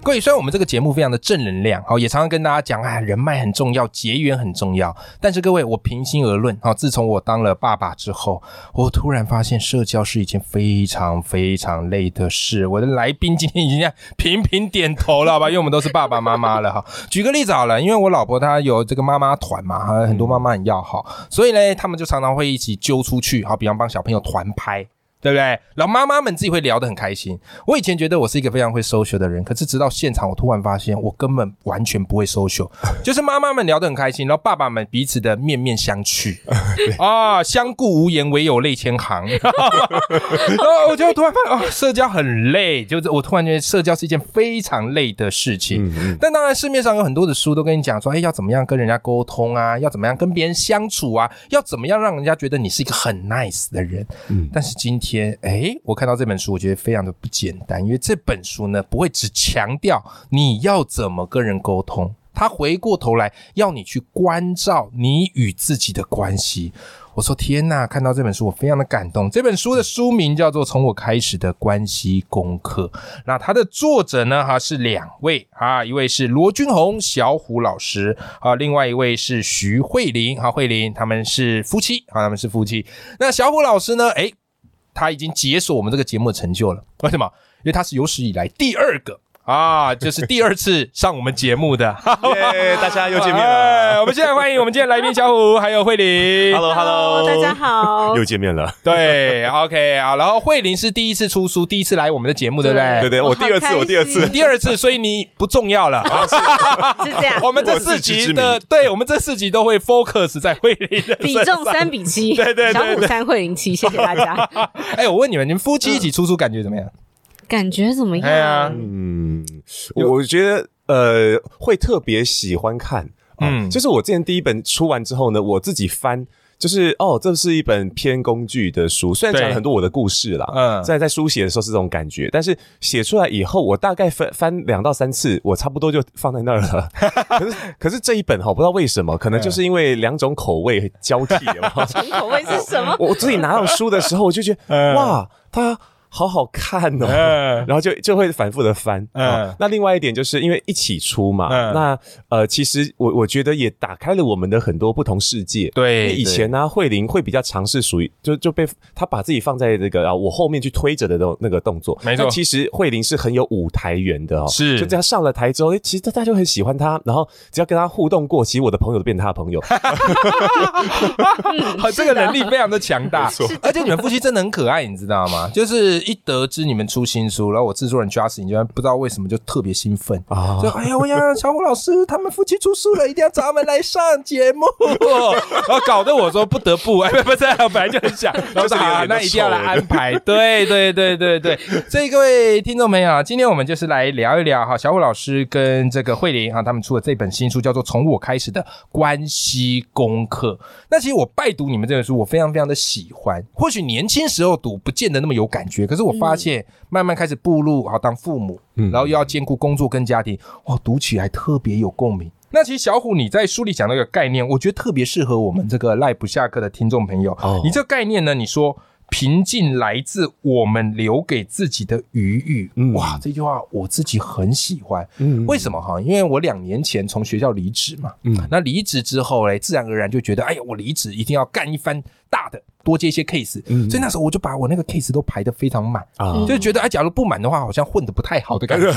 各位，虽然我们这个节目非常的正能量，好，也常常跟大家讲，哎，人脉很重要，结缘很重要。但是各位，我平心而论，好，自从我当了爸爸之后，我突然发现社交是一件非常非常累的事。我的来宾今天已经在频频点头了，好吧？因为我们都是爸爸妈妈了，哈。举个例子好了，因为我老婆她有这个妈妈团嘛，哈，很多妈妈很要好，所以呢，他们就常常会一起揪出去，好，比方帮小朋友团拍。对不对？然后妈妈们自己会聊得很开心。我以前觉得我是一个非常会 social 的人，可是直到现场，我突然发现我根本完全不会 social。就是妈妈们聊得很开心，然后爸爸们彼此的面面相觑啊，相顾无言，唯有泪千行。然后我就突然发现，哦，社交很累，就是我突然觉得社交是一件非常累的事情。但当然，市面上有很多的书都跟你讲说，哎，要怎么样跟人家沟通啊，要怎么样跟别人相处啊，要怎么样让人家觉得你是一个很 nice 的人。嗯，但是今天。天，哎，我看到这本书，我觉得非常的不简单，因为这本书呢，不会只强调你要怎么跟人沟通，他回过头来要你去关照你与自己的关系。我说天呐，看到这本书，我非常的感动。这本书的书名叫做《从我开始的关系功课》，那它的作者呢，哈是两位啊，一位是罗君红小虎老师啊，另外一位是徐慧玲啊，慧玲他们是夫妻啊，他们是夫妻。那小虎老师呢，哎。他已经解锁我们这个节目的成就了，为什么？因为他是有史以来第二个。啊，就是第二次上我们节目的，耶！大家又见面了。我们现在欢迎我们今天来宾小虎还有慧玲。Hello，Hello，大家好，又见面了。对，OK 啊。然后慧玲是第一次出书，第一次来我们的节目，对不对？对对，我第二次，我第二次，第二次，所以你不重要了。是这样。我们这四集的，对我们这四集都会 focus 在慧玲的比重三比七，对对对，小虎三慧玲七，谢谢大家。哎，我问你们，你们夫妻一起出书感觉怎么样？感觉怎么样？嗯，我觉得呃会特别喜欢看，嗯，就是我之前第一本出完之后呢，我自己翻，就是哦，这是一本偏工具的书，虽然讲了很多我的故事啦，嗯，在在书写的时候是这种感觉，但是写出来以后，我大概翻翻两到三次，我差不多就放在那儿了。可是可是这一本哈，不知道为什么，可能就是因为两种口味交替，两种口味是什么？我自己拿到书的时候，我就觉得哇，它。好好看哦，然后就就会反复的翻。嗯，那另外一点就是因为一起出嘛，嗯那呃，其实我我觉得也打开了我们的很多不同世界。对，以前呢，慧玲会比较尝试属于就就被她把自己放在这个啊我后面去推着的那那个动作。没错，其实慧玲是很有舞台缘的哦。是，就这样上了台之后，哎，其实大家就很喜欢她，然后只要跟她互动过，其实我的朋友都变她的朋友。好，这个能力非常的强大。而且你们夫妻真的很可爱，你知道吗？就是。一得知你们出新书，然后我制作人 Justin 就不知道为什么就特别兴奋啊！就哎呀，我要小虎老师他们夫妻出书了，一定要找他们来上节目。然后搞得我说不得不，哎，不是，本来就很想，然后说啊，那一定要来安排。对对对对对，所以各位听众朋友啊，今天我们就是来聊一聊哈，小虎老师跟这个慧玲哈，他们出的这本新书，叫做《从我开始的关系功课》。那其实我拜读你们这本书，我非常非常的喜欢。或许年轻时候读不见得那么有感觉。可是我发现，慢慢开始步入好当父母，然后又要兼顾工作跟家庭，哇，读起来特别有共鸣。那其实小虎你在书里讲那个概念，我觉得特别适合我们这个赖不下课的听众朋友。你这个概念呢，你说平静来自我们留给自己的余裕。哇，这句话我自己很喜欢。嗯，为什么哈？因为我两年前从学校离职嘛。嗯，那离职之后嘞，自然而然就觉得，哎呀，我离职一定要干一番大的。多接一些 case，所以那时候我就把我那个 case 都排的非常满啊，就觉得哎，假如不满的话，好像混的不太好的感觉。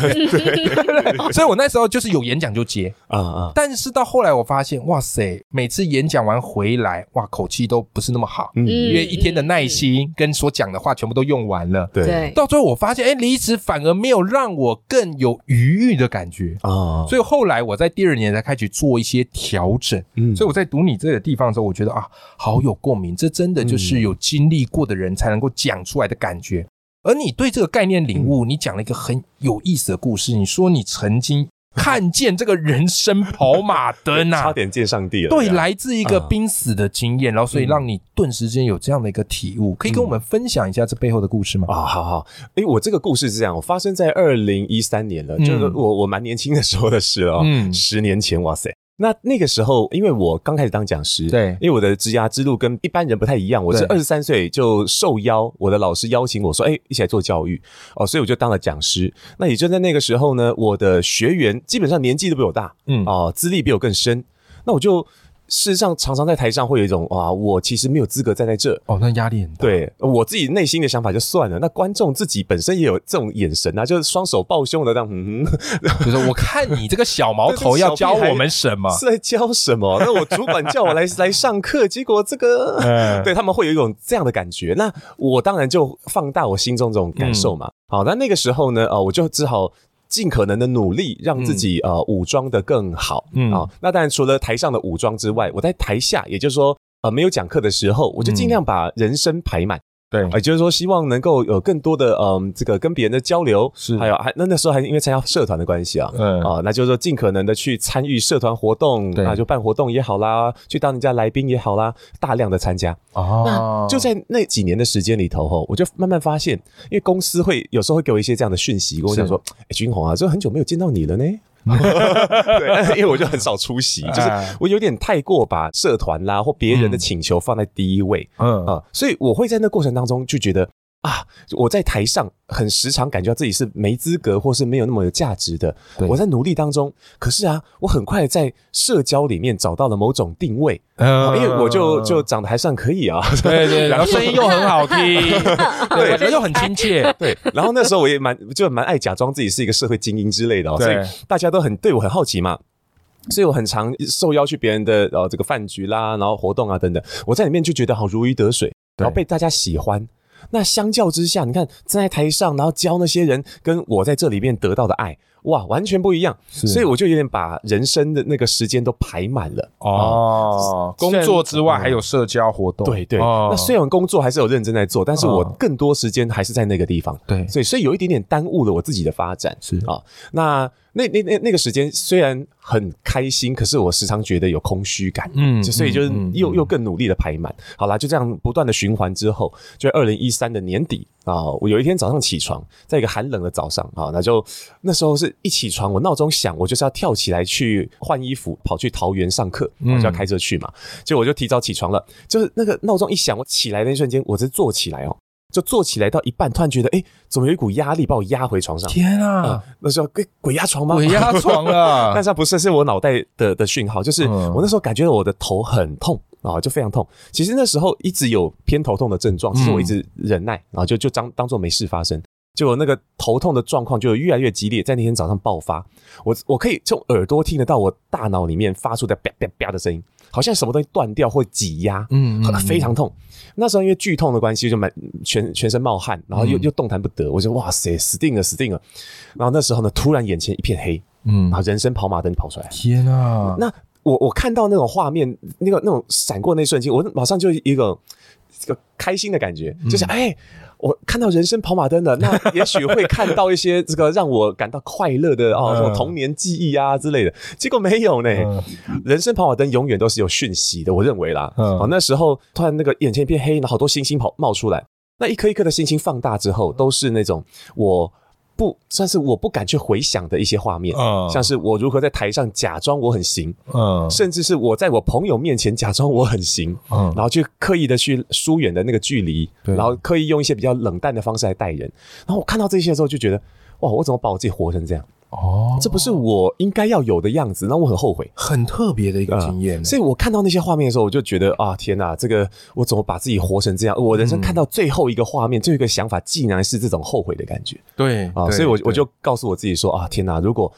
所以，我那时候就是有演讲就接啊啊。但是到后来我发现，哇塞，每次演讲完回来，哇，口气都不是那么好，嗯因为一天的耐心跟所讲的话全部都用完了。对，到最后我发现，哎，离职反而没有让我更有余裕的感觉啊。所以后来我在第二年才开始做一些调整。嗯，所以我在读你这个地方的时候，我觉得啊，好有共鸣，这真的就是。是有经历过的人才能够讲出来的感觉，而你对这个概念领悟，你讲了一个很有意思的故事。你说你曾经看见这个人生跑马灯啊，差点见上帝了。对，来自一个濒死的经验，然后所以让你顿时间有这样的一个体悟，可以跟我们分享一下这背后的故事吗？啊，好好，哎，我这个故事是这样，我发生在二零一三年了，就是我我蛮年轻的时候的事了，嗯，十年前，哇塞。那那个时候，因为我刚开始当讲师，对，因为我的职涯之路跟一般人不太一样，我是二十三岁就受邀，我的老师邀请我说，哎，一起来做教育哦，所以我就当了讲师。那也就在那个时候呢，我的学员基本上年纪都比我大，嗯，哦，资历比我更深，那我就。事实上，常常在台上会有一种啊，我其实没有资格站在这哦，那压力很大。对我自己内心的想法就算了，那观众自己本身也有这种眼神啊，就是双手抱胸的这样，嗯，就是我看你这个小毛头要教我们什么？是在教什么？那我主管叫我来来上课，结果这个，对他们会有一种这样的感觉。那我当然就放大我心中这种感受嘛。好，那那个时候呢，呃，我就只好。尽可能的努力让自己呃武装的更好，嗯。啊，那当然除了台上的武装之外，我在台下，也就是说呃没有讲课的时候，我就尽量把人生排满。对，也就是说，希望能够有更多的嗯，这个跟别人的交流，是。还有还那那时候还因为参加社团的关系啊，嗯。啊，那就是说尽可能的去参与社团活动，啊就办活动也好啦，去当人家来宾也好啦，大量的参加。哦，那就在那几年的时间里头吼，我就慢慢发现，因为公司会有时候会给我一些这样的讯息，跟我讲说，哎，君宏啊，这很久没有见到你了呢。对，因为我就很少出席，就是我有点太过把社团啦或别人的请求放在第一位，嗯啊，所以我会在那过程当中就觉得。啊！我在台上很时常感觉到自己是没资格，或是没有那么有价值的。我在努力当中，可是啊，我很快在社交里面找到了某种定位。呃，因为我就就长得还算可以啊，对对，然后声音又很好听，对，然后又很亲切，对。然后那时候我也蛮就蛮爱假装自己是一个社会精英之类的，所以大家都很对我很好奇嘛。所以我很常受邀去别人的呃这个饭局啦，然后活动啊等等，我在里面就觉得好如鱼得水，然后被大家喜欢。那相较之下，你看站在台上，然后教那些人，跟我在这里面得到的爱，哇，完全不一样。所以我就有点把人生的那个时间都排满了。哦，工作之外还有社交活动。对对。那虽然工作还是有认真在做，但是我更多时间还是在那个地方。对。所以，所以有一点点耽误了我自己的发展。是啊。那那那那那个时间虽然很开心，可是我时常觉得有空虚感，嗯，所以就是又又更努力的排满。好啦，就这样不断的循环之后，就二零一三的年底啊，我有一天早上起床，在一个寒冷的早上啊，那就那时候是一起床，我闹钟响，我就是要跳起来去换衣服，跑去桃园上课，我就要开车去嘛，结果我就提早起床了，就是那个闹钟一响，我起来的那瞬间，我是坐起来哦。就坐起来到一半，突然觉得，哎，怎么有一股压力把我压回床上？天啊！那时候鬼鬼压床吗？鬼压床啊！但是不是，是我脑袋的的讯号，就是我那时候感觉我的头很痛啊，就非常痛。其实那时候一直有偏头痛的症状，其实我一直忍耐，然后就就当当做没事发生。结果那个头痛的状况就越来越激烈，在那天早上爆发。我我可以从耳朵听得到我大脑里面发出的啪啪啪的声音，好像什么东西断掉或挤压，嗯，非常痛。那时候因为剧痛的关系，就满全全身冒汗，然后又又动弹不得。我就哇塞，死定了，死定了。然后那时候呢，突然眼前一片黑，嗯，然后人生跑马灯跑出来。天啊！那我我看到那种画面，那个那种闪过那瞬间，我马上就一个这个开心的感觉，就是哎。我看到人生跑马灯了，那 也许会看到一些这个让我感到快乐的哦，什么童年记忆啊之类的。结果没有呢，人生跑马灯永远都是有讯息的，我认为啦。哦，那时候突然那个眼前一片黑，然后好多星星跑冒出来，那一颗一颗的星星放大之后，都是那种我。不算是我不敢去回想的一些画面，像是我如何在台上假装我很行，嗯，甚至是我在我朋友面前假装我很行，嗯，然后去刻意的去疏远的那个距离，然后刻意用一些比较冷淡的方式来待人，然后我看到这些的时候就觉得，哇，我怎么把我自己活成这样？哦，这不是我应该要有的样子，那我很后悔，很特别的一个经验。所以我看到那些画面的时候，我就觉得啊，天哪，这个我怎么把自己活成这样？我人生看到最后一个画面，最后一个想法，竟然是这种后悔的感觉。对啊，所以我我就告诉我自己说啊，天哪，如果。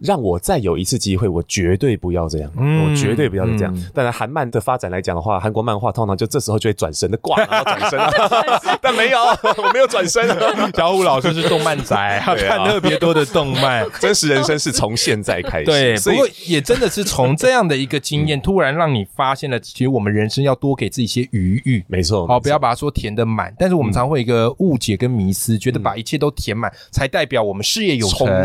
让我再有一次机会，我绝对不要这样，我绝对不要这样。当然，韩漫的发展来讲的话，韩国漫画通常就这时候就会转身的挂，然后转身。但没有，我没有转身。小虎老师是动漫宅，他看特别多的动漫。真实人生是从现在开始。对，不过也真的是从这样的一个经验，突然让你发现了，其实我们人生要多给自己一些余裕。没错，好，不要把它说填的满。但是我们常会一个误解跟迷思，觉得把一切都填满，才代表我们事业有成，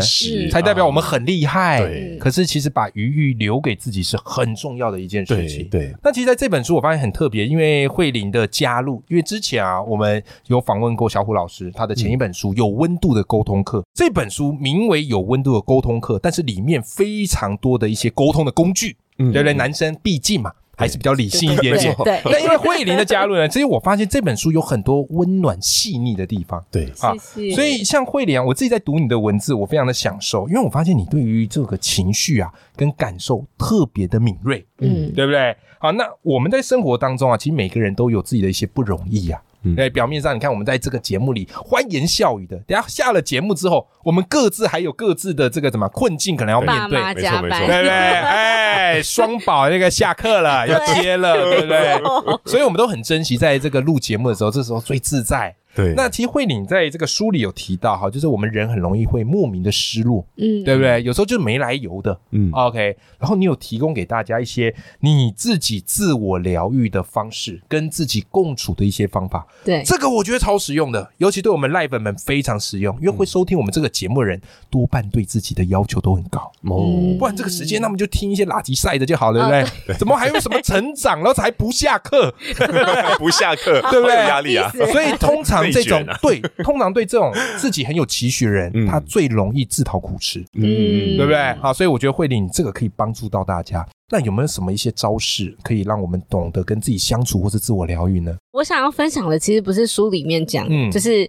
才代表我们很厉害。厉害，对可是其实把余裕留给自己是很重要的一件事情。对，那其实在这本书我发现很特别，因为慧玲的加入，因为之前啊我们有访问过小虎老师，他的前一本书《有温度的沟通课》，这本书名为《有温度的沟通课》，但是里面非常多的一些沟通的工具，嗯对不对？男生毕竟嘛。还是比较理性一点点，对，那因为慧玲的加入呢，其实我发现这本书有很多温暖细腻的地方。对，啊谢谢。所以像慧莲啊，我自己在读你的文字，我非常的享受，因为我发现你对于这个情绪啊跟感受特别的敏锐，嗯，对不对？好，那我们在生活当中啊，其实每个人都有自己的一些不容易啊。嗯对，表面上你看我们在这个节目里欢言笑语的，等下下了节目之后，我们各自还有各自的这个什么困境可能要面对，没错没错，对不对？哎，双宝那个下课了，要接了，对不对？所以我们都很珍惜在这个录节目的时候，这时候最自在。对，那其实慧玲在这个书里有提到哈，就是我们人很容易会莫名的失落，嗯，对不对？有时候就是没来由的。嗯。OK，然后你有提供给大家一些你自己自我疗愈的方式，跟自己共处的一些方法，对，这个我觉得超实用的，尤其对我们赖粉们非常实用，因为会收听我们这个节目的人，多半对自己的要求都很高。哦，不然这个时间，那么就听一些垃圾赛的就好了，对。不对？怎么还有什么成长，然后才不下课？不下课，对不对？压力啊，所以通常这种对，通常对这种 自己很有期许的人，嗯他最容易自讨苦吃，嗯对不对？好，所以我觉得慧玲这个可以帮助到大家。那有没有什么一些招式可以让我们懂得跟自己相处或是自我疗愈呢？我想要分享的其实不是书里面讲，嗯就是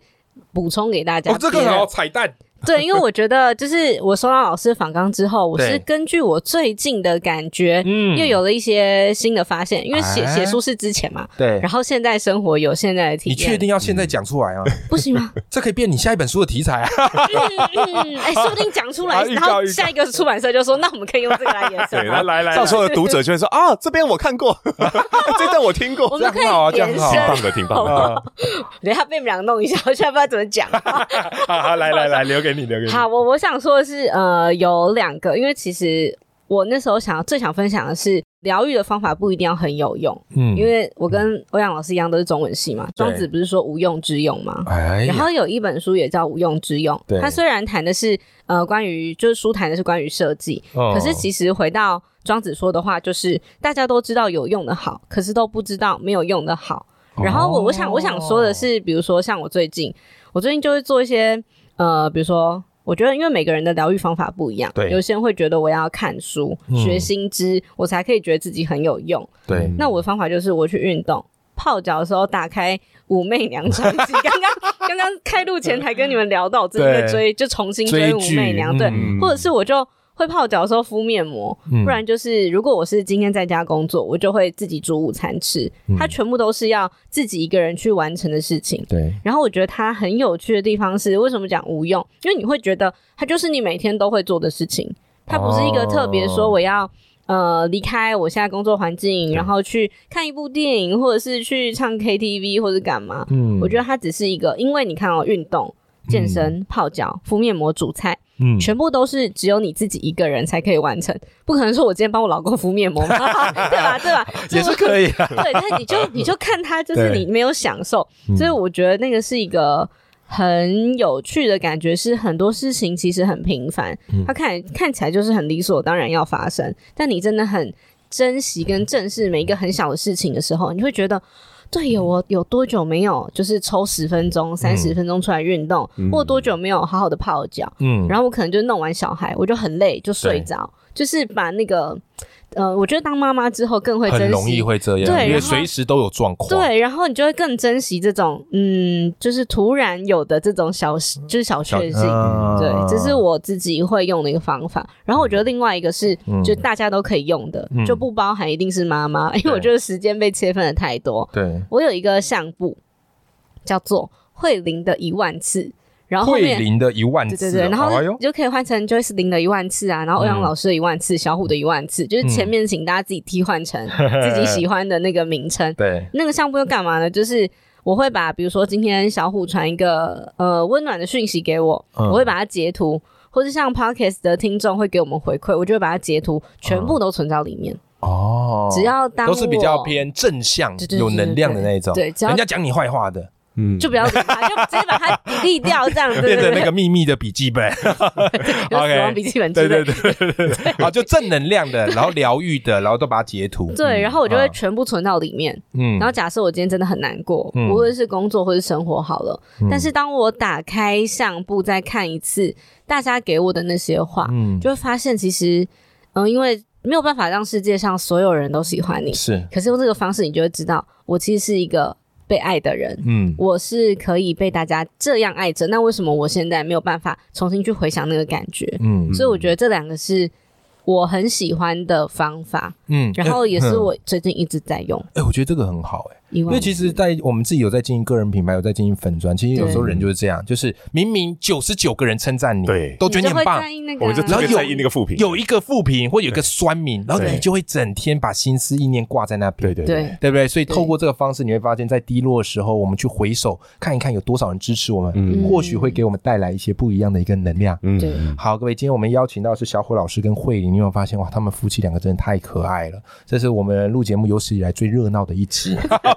补充给大家。哦，这个别人好彩蛋，对，因为我觉得就是我收到老师访纲之后，我是根据我最近的感觉，嗯又有了一些新的发现。因为写哎写书是之前嘛，对然后现在生活有现在的体你验，确定要现在讲出来啊？不行吗？这可以变你下一本书的题材啊！嗯，哎，说不定讲出来，然后下一个出版社就说，那我们可以用这个来延伸对，吗。来来到时候的读者就会说啊，这边我看过，这段我听我过，们可以这样很好啊这样好伸。挺棒的，挺棒的。啊，等一下被你们俩弄一下，我现在不知道怎么讲。好好来来来，留给你，留给你。好，我我想说的是，呃，有两个，因为其实我那时候想要最想分享的是，疗愈的方法不一定要很有用，嗯因为我跟欧阳老师一样都是中文系嘛，庄子不是说无用之用吗？哎，然后有一本书也叫《无用之用对》，它虽然谈的是呃关于就是书谈的是关于设计，哦可是其实回到庄子说的话，就是大家都知道有用的好，可是都不知道没有用的好。然后我我想我想说的是，比如说像我最近，我最近就会做一些呃，比如说。我觉得，因为每个人的疗愈方法不一样，对有些人会觉得我要看书、嗯学新知，我才可以觉得自己很有用。对，那我的方法就是我去运动，泡脚的时候打开武媚娘传奇。刚刚刚刚开录前才跟你们聊到，我最近在追，就重新追武媚娘，对，嗯或者是我就会泡脚的时候敷面膜，嗯不然就是如果我是今天在家工作，我就会自己煮午餐吃，嗯它全部都是要自己一个人去完成的事情。对，然后我觉得它很有趣的地方是，为什么讲无用？因为你会觉得它就是你每天都会做的事情，它不是一个特别说我要。呃，离开我现在工作环境，然后去看一部电影，或者是去唱 KTV，或者干嘛？嗯我觉得它只是一个，因为你看哦，运动、健身、泡脚、敷面膜、煮菜，嗯全部都是只有你自己一个人才可以完成，不可能说我今天帮我老公敷面膜嘛，对吧？对吧？也是可以啊。对，但你就 你就看他，就是你没有享受，嗯所以我觉得那个是一个很有趣的感觉，是很多事情其实很平凡，嗯它看看起来就是很理所当然要发生，但你真的很珍惜跟正视每一个很小的事情的时候，你会觉得。对有我有多久没有就是抽十分钟、三十分钟出来运动，或多久没有好好的泡脚？嗯。然后我可能就弄完小孩，我就很累，就睡着，就是把那个呃，我觉得当妈妈之后更会珍惜，很容易会这样，因为随时都有状况。对，然后你就会更珍惜这种嗯，就是突然有的这种小就是小确幸。嗯对，这是我自己会用的一个方法。然后我觉得另外一个是，嗯就大家都可以用的，嗯就不包含一定是妈妈，因为我觉得时间被切分的太多。对，我有一个相簿叫做慧玲的一万次，然后后慧面玲的一万次哦，对对对，然后你就可以换成 Joyce 零的一万次啊，然后欧阳嗯老师的一万次，小虎的一万次，就是前面请大家自己替换成 自己喜欢的那个名称。对，那个相簿又干嘛呢？就是我会把，比如说今天小虎传一个呃温暖的讯息给我，嗯我会把它截图，或者像 Podcast 的听众会给我们回馈，我就会把它截图，全部都存到里面。哦，只要当都是比较偏正向有能量的那一种。对人家讲你坏话的，嗯，就不要理他，就直接把它立掉，这样子变成那个秘密的笔记本，死亡笔记本，对对对对对，好，就正能量的，然后疗愈的，然后都把它截图，对，然后我就会全部存到里面，嗯，然后假设我今天真的很难过，无论是工作或是生活好了，但是当我打开相簿再看一次大家给我的那些话，嗯，就会发现其实，嗯，因为没有办法让世界上所有人都喜欢你，是，可是用这个方式，你就会知道，我其实是一个。被爱的人，嗯，我是可以被大家这样爱着，那为什么我现在没有办法重新去回想那个感觉？嗯，所以我觉得这两个是。我很喜欢的方法，嗯，然后也是我最近一直在用。哎，我觉得这个很好，哎，因为其实，在我们自己有在经营个人品牌，有在经营粉砖，其实有时候人就是这样，就是明明九十九个人称赞你，对，都觉得你很棒，我们就然后有那个负评，有一个负评或有一个酸民，然后你就会整天把心思意念挂在那边，对对对，对不对？所以透过这个方式，你会发现在低落的时候，我们去回首看一看有多少人支持我们，嗯，或许会给我们带来一些不一样的一个能量。嗯，对。好，各位，今天我们邀请到是小虎老师跟慧玲，你有没有发现哇，他们。夫妻两个真的太可爱了，这是我们录节目有史以来最热闹的一期。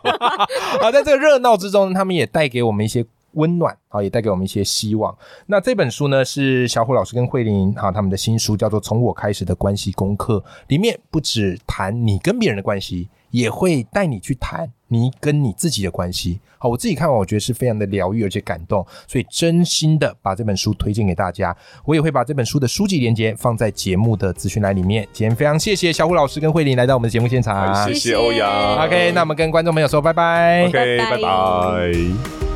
好，在这个热闹之中，他们也带给我们一些温暖，啊，也带给我们一些希望。那这本书呢，是小虎老师跟慧玲哈他们的新书，叫做《从我开始的关系功课》，里面不止谈你跟别人的关系。也会带你去谈你跟你自己的关系。好，我自己看完，我觉得是非常的疗愈而且感动，所以真心的把这本书推荐给大家。我也会把这本书的书籍链接放在节目的资讯栏里面。今天非常谢谢小虎老师跟慧玲来到我们的节目现场，谢谢欧阳。OK，那我们跟观众朋友说拜拜。OK，拜拜。